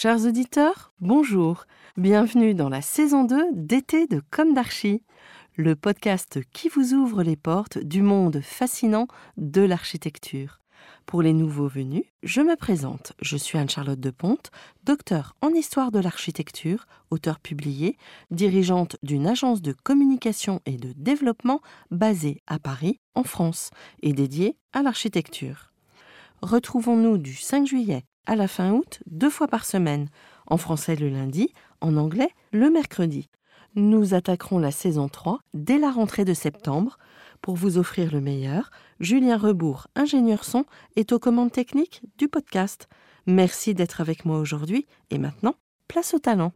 Chers auditeurs, bonjour. Bienvenue dans la saison 2 d'été de Comme d'Archie, le podcast qui vous ouvre les portes du monde fascinant de l'architecture. Pour les nouveaux venus, je me présente. Je suis Anne-Charlotte de Ponte, docteur en histoire de l'architecture, auteur publié, dirigeante d'une agence de communication et de développement basée à Paris, en France, et dédiée à l'architecture. Retrouvons-nous du 5 juillet à la fin août, deux fois par semaine, en français le lundi, en anglais le mercredi. Nous attaquerons la saison 3 dès la rentrée de septembre. Pour vous offrir le meilleur, Julien Rebourg, ingénieur son, est aux commandes techniques du podcast. Merci d'être avec moi aujourd'hui et maintenant, place au talent.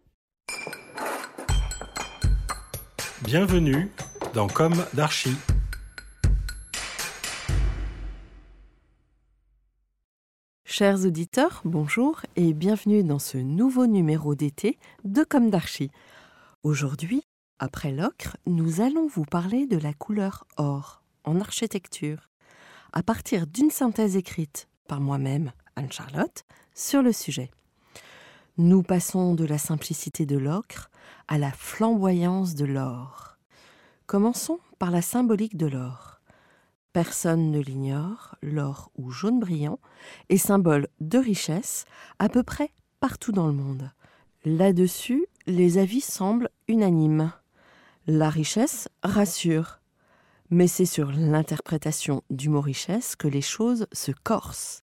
Bienvenue dans Comme d'Archie. Chers auditeurs, bonjour et bienvenue dans ce nouveau numéro d'été de Comme d'Archie. Aujourd'hui, après l'ocre, nous allons vous parler de la couleur or en architecture, à partir d'une synthèse écrite par moi-même, Anne-Charlotte, sur le sujet. Nous passons de la simplicité de l'ocre à la flamboyance de l'or. Commençons par la symbolique de l'or. Personne ne l'ignore, l'or ou jaune brillant est symbole de richesse à peu près partout dans le monde. Là-dessus, les avis semblent unanimes. La richesse rassure, mais c'est sur l'interprétation du mot richesse que les choses se corsent.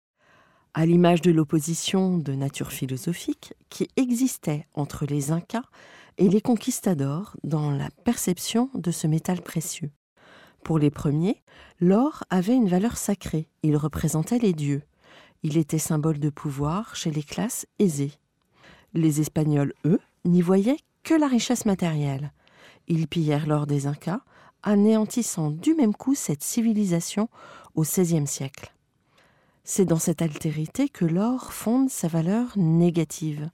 À l'image de l'opposition de nature philosophique qui existait entre les Incas et les conquistadors dans la perception de ce métal précieux. Pour les premiers, l'or avait une valeur sacrée, il représentait les dieux. Il était symbole de pouvoir chez les classes aisées. Les Espagnols, eux, n'y voyaient que la richesse matérielle. Ils pillèrent l'or des Incas, anéantissant du même coup cette civilisation au XVIe siècle. C'est dans cette altérité que l'or fonde sa valeur négative,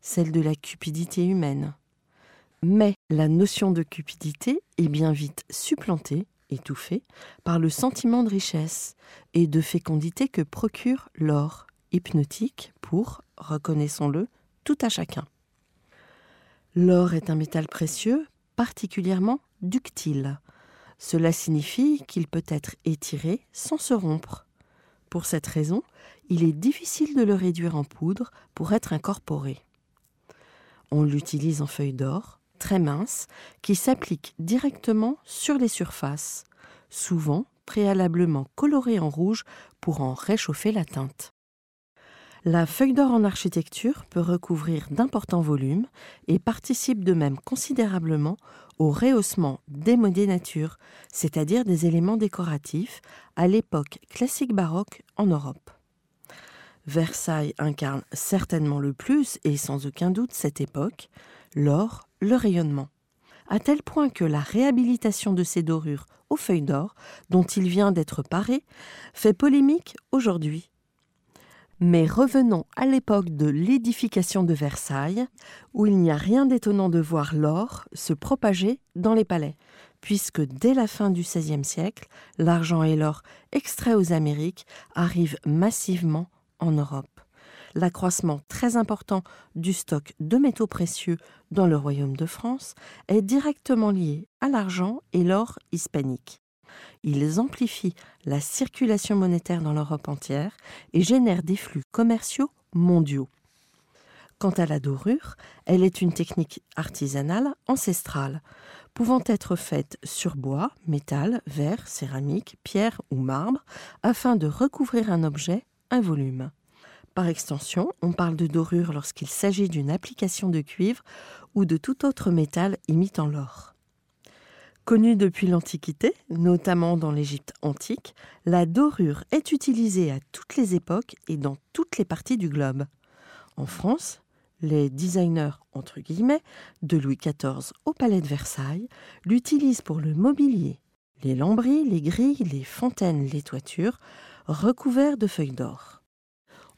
celle de la cupidité humaine. Mais la notion de cupidité est bien vite supplantée étouffé par le sentiment de richesse et de fécondité que procure l'or, hypnotique pour, reconnaissons-le, tout à chacun. L'or est un métal précieux particulièrement ductile. Cela signifie qu'il peut être étiré sans se rompre. Pour cette raison, il est difficile de le réduire en poudre pour être incorporé. On l'utilise en feuille d'or, très mince, qui s'applique directement sur les surfaces, souvent préalablement colorées en rouge pour en réchauffer la teinte. La feuille d'or en architecture peut recouvrir d'importants volumes et participe de même considérablement au rehaussement des natures, c'est-à-dire des éléments décoratifs, à l'époque classique baroque en Europe. Versailles incarne certainement le plus, et sans aucun doute cette époque, l'or, le rayonnement. À tel point que la réhabilitation de ces dorures aux feuilles d'or, dont il vient d'être paré, fait polémique aujourd'hui. Mais revenons à l'époque de l'édification de Versailles, où il n'y a rien d'étonnant de voir l'or se propager dans les palais, puisque dès la fin du XVIe siècle, l'argent et l'or extraits aux Amériques arrivent massivement en Europe. L'accroissement très important du stock de métaux précieux dans le royaume de France est directement lié à l'argent et l'or hispanique. Ils amplifient la circulation monétaire dans l'Europe entière et génèrent des flux commerciaux mondiaux. Quant à la dorure, elle est une technique artisanale ancestrale, pouvant être faite sur bois, métal, verre, céramique, pierre ou marbre, afin de recouvrir un objet, un volume. Par extension, on parle de dorure lorsqu'il s'agit d'une application de cuivre ou de tout autre métal imitant l'or. Connue depuis l'Antiquité, notamment dans l'Égypte antique, la dorure est utilisée à toutes les époques et dans toutes les parties du globe. En France, les designers, entre guillemets, de Louis XIV au Palais de Versailles l'utilisent pour le mobilier, les lambris, les grilles, les fontaines, les toitures, recouverts de feuilles d'or.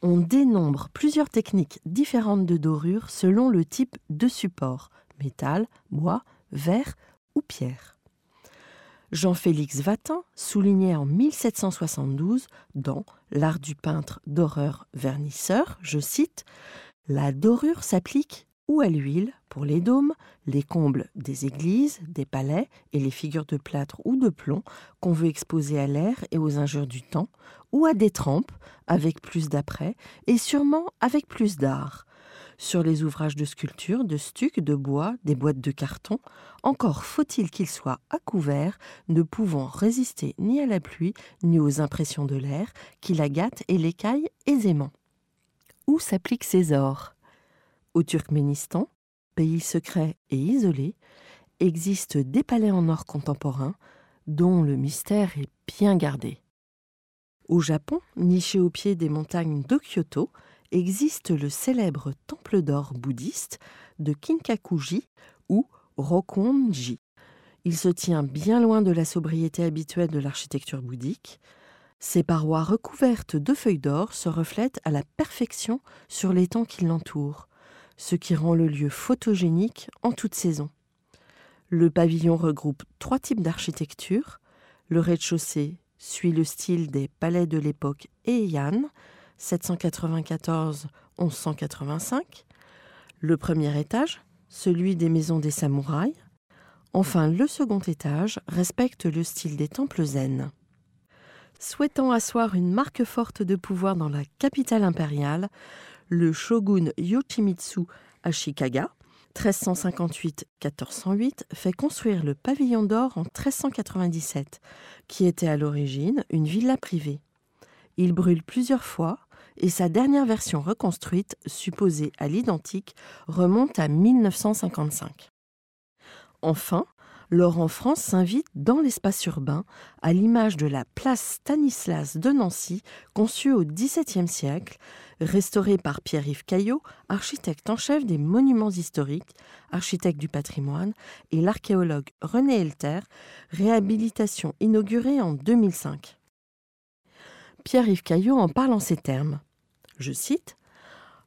On dénombre plusieurs techniques différentes de dorure selon le type de support, métal, bois, verre ou pierre. Jean-Félix Vatin soulignait en 1772 dans L'art du peintre d'horreur vernisseur, je cite, la dorure s'applique ou à l'huile pour les dômes, les combles des églises, des palais et les figures de plâtre ou de plomb qu'on veut exposer à l'air et aux injures du temps, ou à des trempes avec plus d'après et sûrement avec plus d'art. Sur les ouvrages de sculpture, de stuc, de bois, des boîtes de carton, encore faut-il qu'ils soient à couvert, ne pouvant résister ni à la pluie ni aux impressions de l'air, qui la gâtent et l'écaillent aisément où s'appliquent ces ors? Au Turkménistan, pays secret et isolé, existent des palais en or contemporain dont le mystère est bien gardé. Au Japon, niché au pied des montagnes de Kyoto, existe le célèbre temple d'or bouddhiste de Kinkakuji ou Rokonji. Il se tient bien loin de la sobriété habituelle de l'architecture bouddhique. Ces parois recouvertes de feuilles d'or se reflètent à la perfection sur l'étang qui l'entoure, ce qui rend le lieu photogénique en toute saison. Le pavillon regroupe trois types d'architecture. Le rez-de-chaussée suit le style des palais de l'époque Heian, 794-1185. Le premier étage, celui des maisons des samouraïs. Enfin, le second étage respecte le style des temples zen. Souhaitant asseoir une marque forte de pouvoir dans la capitale impériale, le shogun Yoshimitsu Ashikaga, 1358-1408, fait construire le pavillon d'or en 1397, qui était à l'origine une villa privée. Il brûle plusieurs fois et sa dernière version reconstruite, supposée à l'identique, remonte à 1955. Enfin, Laurent France s'invite dans l'espace urbain, à l'image de la place Stanislas de Nancy, conçue au XVIIe siècle, restaurée par Pierre-Yves Caillot, architecte en chef des monuments historiques, architecte du patrimoine, et l'archéologue René Elter, réhabilitation inaugurée en 2005. Pierre-Yves Caillot en parle en ces termes. Je cite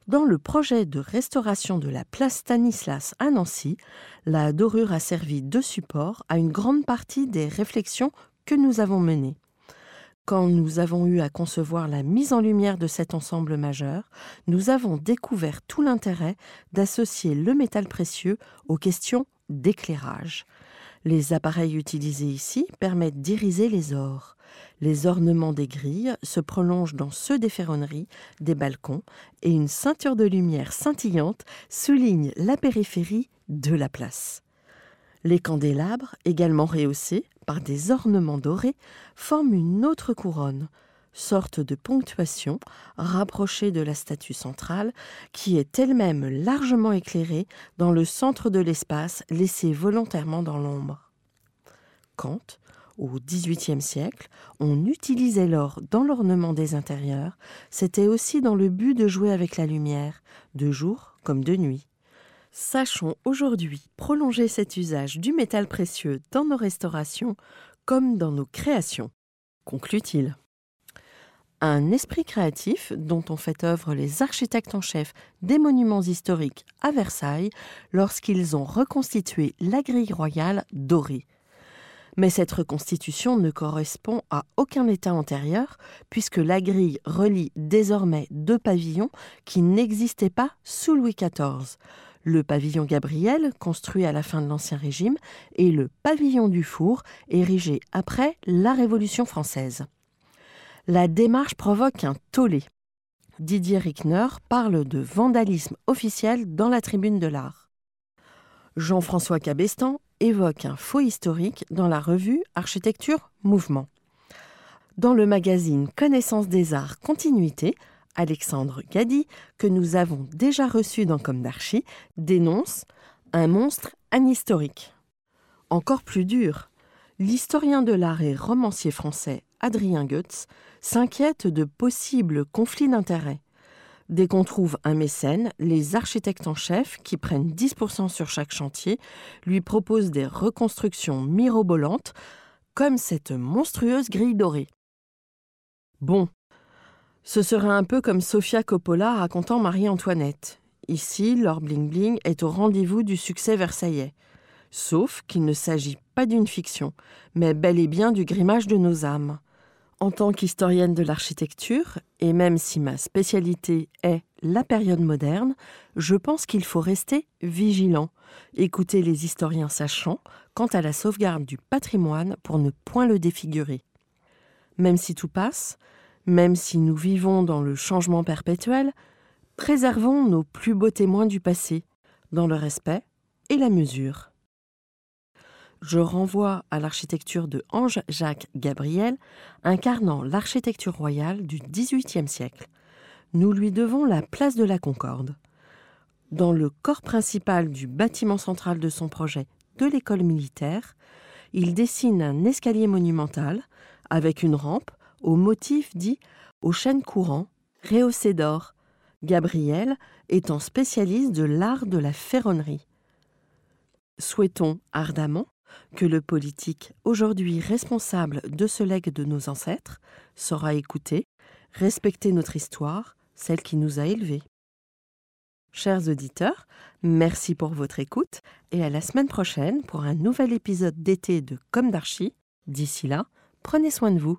dans le projet de restauration de la place Stanislas à Nancy, la dorure a servi de support à une grande partie des réflexions que nous avons menées. Quand nous avons eu à concevoir la mise en lumière de cet ensemble majeur, nous avons découvert tout l'intérêt d'associer le métal précieux aux questions d'éclairage. Les appareils utilisés ici permettent d'iriser les ors. Les ornements des grilles se prolongent dans ceux des ferronneries, des balcons, et une ceinture de lumière scintillante souligne la périphérie de la place. Les candélabres, également rehaussés par des ornements dorés, forment une autre couronne, sorte de ponctuation rapprochée de la statue centrale, qui est elle-même largement éclairée dans le centre de l'espace laissé volontairement dans l'ombre. Au XVIIIe siècle, on utilisait l'or dans l'ornement des intérieurs, c'était aussi dans le but de jouer avec la lumière, de jour comme de nuit. Sachons aujourd'hui prolonger cet usage du métal précieux dans nos restaurations comme dans nos créations, conclut-il. Un esprit créatif dont ont fait œuvre les architectes en chef des monuments historiques à Versailles lorsqu'ils ont reconstitué la grille royale dorée Mais cette reconstitution ne correspond à aucun état antérieur, puisque la grille relie désormais deux pavillons qui n'existaient pas sous Louis XIV. Le pavillon Gabriel, construit à la fin de l'Ancien Régime, et le pavillon du Four, érigé après la Révolution française. La démarche provoque un tollé. Didier Rickner parle de vandalisme officiel dans la tribune de l'art. Jean-François Cabestan évoque un faux historique dans la revue Architecture Mouvement. Dans le magazine Connaissance des Arts Continuité, Alexandre Gadi, que nous avons déjà reçu dans Comme d'Archie, dénonce un monstre anhistorique. Encore plus dur, l'historien de l'art et romancier français Adrien Goetz s'inquiète de possibles conflits d'intérêts. Dès qu'on trouve un mécène, les architectes en chef, qui prennent 10% sur chaque chantier, lui proposent des reconstructions mirobolantes, comme cette monstrueuse grille dorée. Bon, ce serait un peu comme Sofia Coppola racontant Marie-Antoinette. Ici, leur bling-bling est au rendez-vous du succès versaillais. Sauf qu'il ne s'agit pas d'une fiction, mais bel et bien du grimage de nos âmes. En tant qu'historienne de l'architecture, et même si ma spécialité est la période moderne, je pense qu'il faut rester vigilant, écouter les historiens sachants quant à la sauvegarde du patrimoine pour ne point le défigurer. Même si tout passe, même si nous vivons dans le changement perpétuel, préservons nos plus beaux témoins du passé, dans le respect et la mesure je renvoie à l'architecture de Ange-Jacques Gabriel, incarnant l'architecture royale du XVIIIe siècle. Nous lui devons la place de la Concorde. Dans le corps principal du bâtiment central de son projet de l'école militaire, il dessine un escalier monumental avec une rampe au motif dit aux chênes courants, rehaussé d'or, Gabriel étant spécialiste de l'art de la ferronnerie. Souhaitons ardemment que le politique, aujourd'hui responsable de ce legs de nos ancêtres, saura écouter, respecter notre histoire, celle qui nous a élevés. Chers auditeurs, merci pour votre écoute et à la semaine prochaine pour un nouvel épisode d'été de Comme d'Archie. D'ici là, prenez soin de vous.